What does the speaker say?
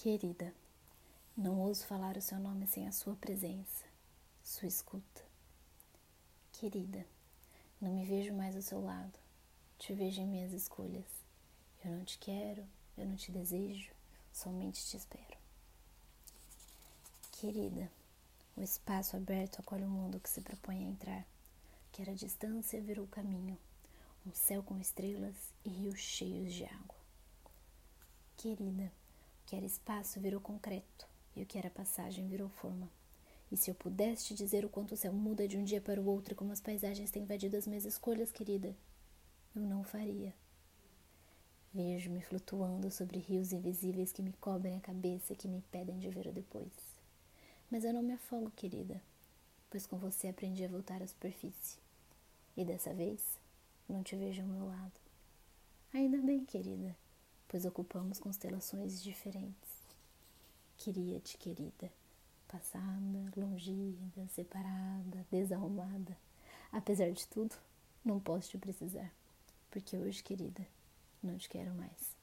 Querida, não ouso falar o seu nome sem a sua presença, sua escuta. Querida, não me vejo mais ao seu lado, te vejo em minhas escolhas. Eu não te quero, eu não te desejo, somente te espero. Querida, o espaço aberto acolhe o mundo que se propõe a entrar. Quer a distância virou caminho, um céu com estrelas e rios cheios de água. Querida, que era espaço virou concreto, e o que era passagem virou forma. E se eu pudesse te dizer o quanto o céu muda de um dia para o outro e como as paisagens têm invadido as minhas escolhas, querida, eu não faria. Vejo-me flutuando sobre rios invisíveis que me cobrem a cabeça e que me pedem de ver o depois. Mas eu não me afogo, querida, pois com você aprendi a voltar à superfície. E dessa vez, não te vejo ao meu lado. Ainda bem, querida pois ocupamos constelações diferentes. Queria-te, querida, passada, longínqua, separada, desarrumada. Apesar de tudo, não posso te precisar, porque hoje, querida, não te quero mais.